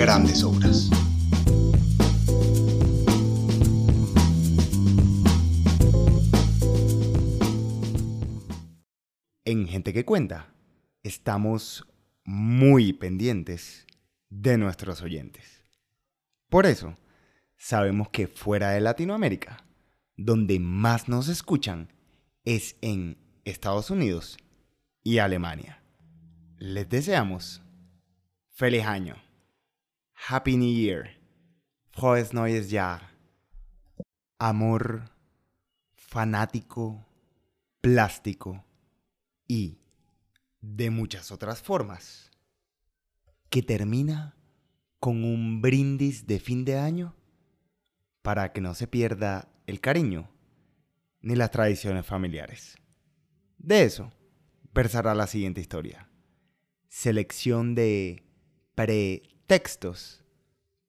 grandes obras. En Gente que Cuenta, estamos muy pendientes de nuestros oyentes. Por eso, sabemos que fuera de Latinoamérica, donde más nos escuchan es en Estados Unidos y Alemania. Les deseamos feliz año. Happy New Year. Frohes Neues Jahr. Amor fanático, plástico y de muchas otras formas. Que termina con un brindis de fin de año para que no se pierda el cariño ni las tradiciones familiares. De eso versará la siguiente historia. Selección de pretextos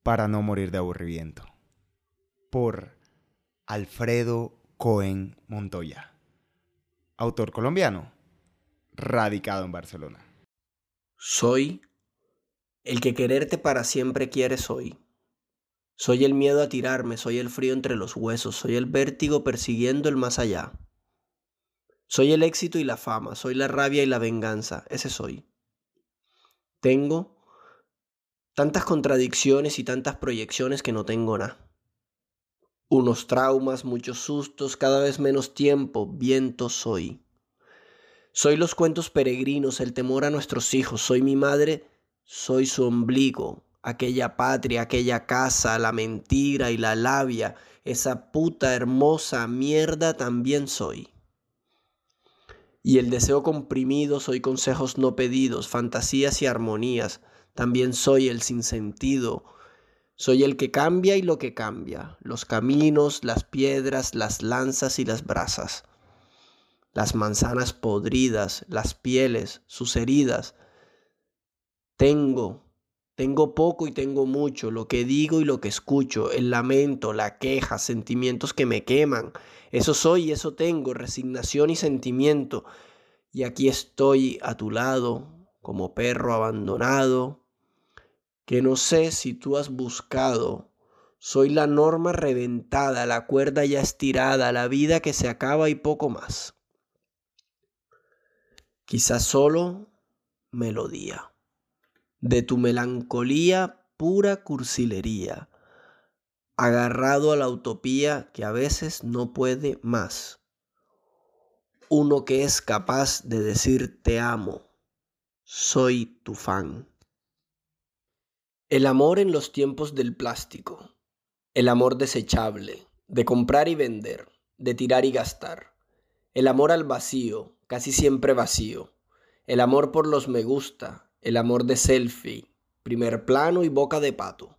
para no morir de aburrimiento. Por Alfredo Cohen Montoya. Autor colombiano, radicado en Barcelona. Soy el que quererte para siempre quieres hoy. Soy el miedo a tirarme, soy el frío entre los huesos, soy el vértigo persiguiendo el más allá. Soy el éxito y la fama, soy la rabia y la venganza, ese soy. Tengo tantas contradicciones y tantas proyecciones que no tengo nada. Unos traumas, muchos sustos, cada vez menos tiempo, viento soy. Soy los cuentos peregrinos, el temor a nuestros hijos, soy mi madre, soy su ombligo, aquella patria, aquella casa, la mentira y la labia, esa puta hermosa mierda también soy. Y el deseo comprimido soy consejos no pedidos, fantasías y armonías, también soy el sinsentido, soy el que cambia y lo que cambia, los caminos, las piedras, las lanzas y las brasas, las manzanas podridas, las pieles, sus heridas. Tengo, tengo poco y tengo mucho, lo que digo y lo que escucho, el lamento, la queja, sentimientos que me queman. Eso soy y eso tengo, resignación y sentimiento. Y aquí estoy a tu lado, como perro abandonado, que no sé si tú has buscado. Soy la norma reventada, la cuerda ya estirada, la vida que se acaba y poco más. Quizás solo melodía de tu melancolía pura cursilería, agarrado a la utopía que a veces no puede más. Uno que es capaz de decir te amo, soy tu fan. El amor en los tiempos del plástico, el amor desechable, de comprar y vender, de tirar y gastar, el amor al vacío, casi siempre vacío, el amor por los me gusta, el amor de selfie, primer plano y boca de pato,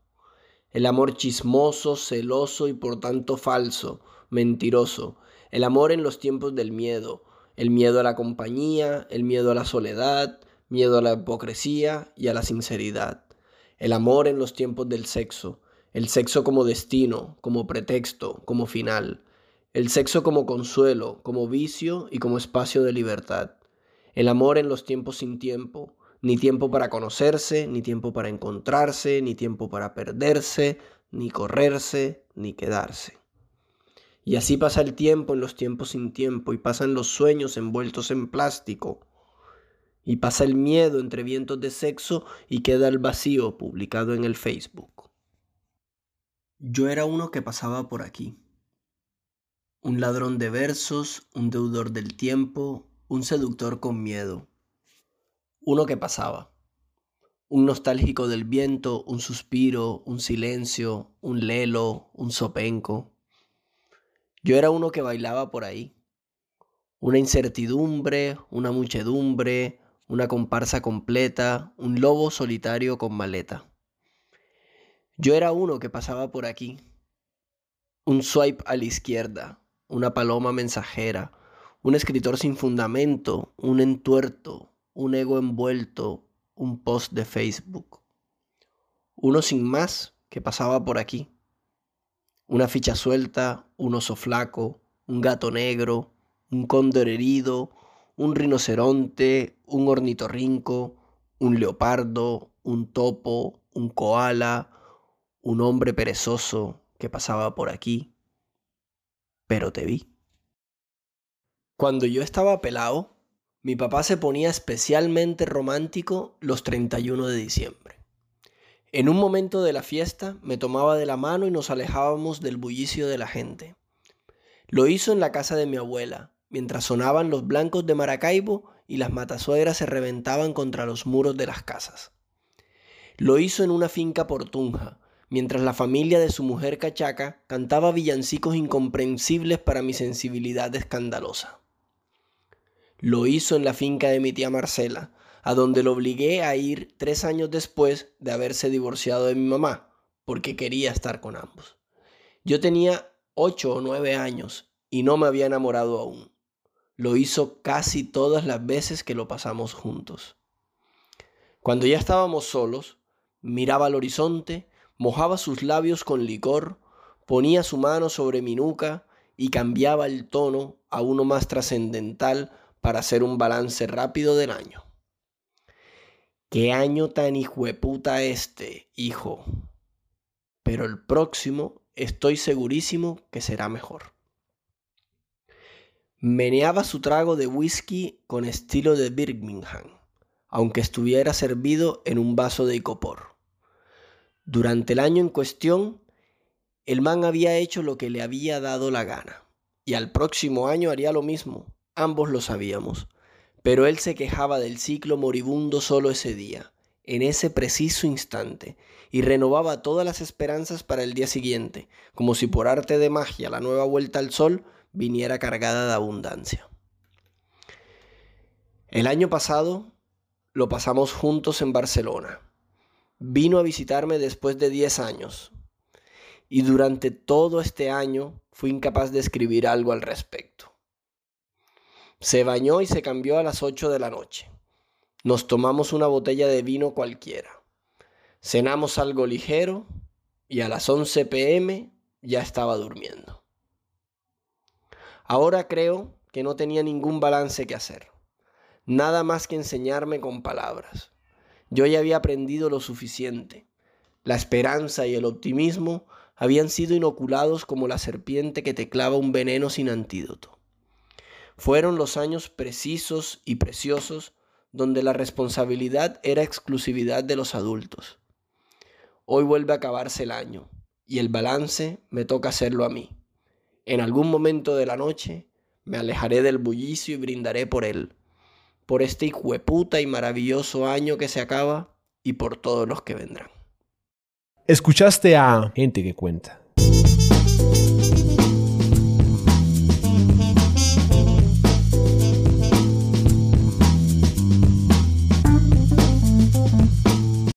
el amor chismoso, celoso y por tanto falso, mentiroso, el amor en los tiempos del miedo, el miedo a la compañía, el miedo a la soledad, miedo a la hipocresía y a la sinceridad, el amor en los tiempos del sexo, el sexo como destino, como pretexto, como final, el sexo como consuelo, como vicio y como espacio de libertad, el amor en los tiempos sin tiempo, ni tiempo para conocerse, ni tiempo para encontrarse, ni tiempo para perderse, ni correrse, ni quedarse. Y así pasa el tiempo en los tiempos sin tiempo, y pasan los sueños envueltos en plástico, y pasa el miedo entre vientos de sexo, y queda el vacío publicado en el Facebook. Yo era uno que pasaba por aquí. Un ladrón de versos, un deudor del tiempo, un seductor con miedo uno que pasaba. Un nostálgico del viento, un suspiro, un silencio, un lelo, un sopenco. Yo era uno que bailaba por ahí. Una incertidumbre, una muchedumbre, una comparsa completa, un lobo solitario con maleta. Yo era uno que pasaba por aquí. Un swipe a la izquierda, una paloma mensajera, un escritor sin fundamento, un entuerto, un ego envuelto, un post de Facebook. Uno sin más que pasaba por aquí. Una ficha suelta, un oso flaco, un gato negro, un cóndor herido, un rinoceronte, un ornitorrinco, un leopardo, un topo, un koala, un hombre perezoso que pasaba por aquí. Pero te vi. Cuando yo estaba pelado, mi papá se ponía especialmente romántico los 31 de diciembre. En un momento de la fiesta me tomaba de la mano y nos alejábamos del bullicio de la gente. Lo hizo en la casa de mi abuela, mientras sonaban los blancos de Maracaibo y las matasuegras se reventaban contra los muros de las casas. Lo hizo en una finca por Tunja, mientras la familia de su mujer cachaca cantaba villancicos incomprensibles para mi sensibilidad escandalosa. Lo hizo en la finca de mi tía Marcela, a donde lo obligué a ir tres años después de haberse divorciado de mi mamá, porque quería estar con ambos. Yo tenía ocho o nueve años y no me había enamorado aún. Lo hizo casi todas las veces que lo pasamos juntos. Cuando ya estábamos solos, miraba al horizonte, mojaba sus labios con licor, ponía su mano sobre mi nuca y cambiaba el tono a uno más trascendental para hacer un balance rápido del año. ¿Qué año tan hijueputa este, hijo? Pero el próximo estoy segurísimo que será mejor. Meneaba su trago de whisky con estilo de Birmingham, aunque estuviera servido en un vaso de icopor. Durante el año en cuestión, el man había hecho lo que le había dado la gana, y al próximo año haría lo mismo, ambos lo sabíamos, pero él se quejaba del ciclo moribundo solo ese día, en ese preciso instante, y renovaba todas las esperanzas para el día siguiente, como si por arte de magia la nueva vuelta al sol viniera cargada de abundancia. El año pasado lo pasamos juntos en Barcelona. Vino a visitarme después de 10 años y durante todo este año fui incapaz de escribir algo al respecto. Se bañó y se cambió a las 8 de la noche. Nos tomamos una botella de vino cualquiera. Cenamos algo ligero y a las 11 pm ya estaba durmiendo. Ahora creo que no tenía ningún balance que hacer, nada más que enseñarme con palabras. Yo ya había aprendido lo suficiente. La esperanza y el optimismo habían sido inoculados como la serpiente que te clava un veneno sin antídoto. Fueron los años precisos y preciosos donde la responsabilidad era exclusividad de los adultos. Hoy vuelve a acabarse el año y el balance me toca hacerlo a mí. En algún momento de la noche me alejaré del bullicio y brindaré por él, por este hijueputa y maravilloso año que se acaba y por todos los que vendrán. Escuchaste a Gente que Cuenta.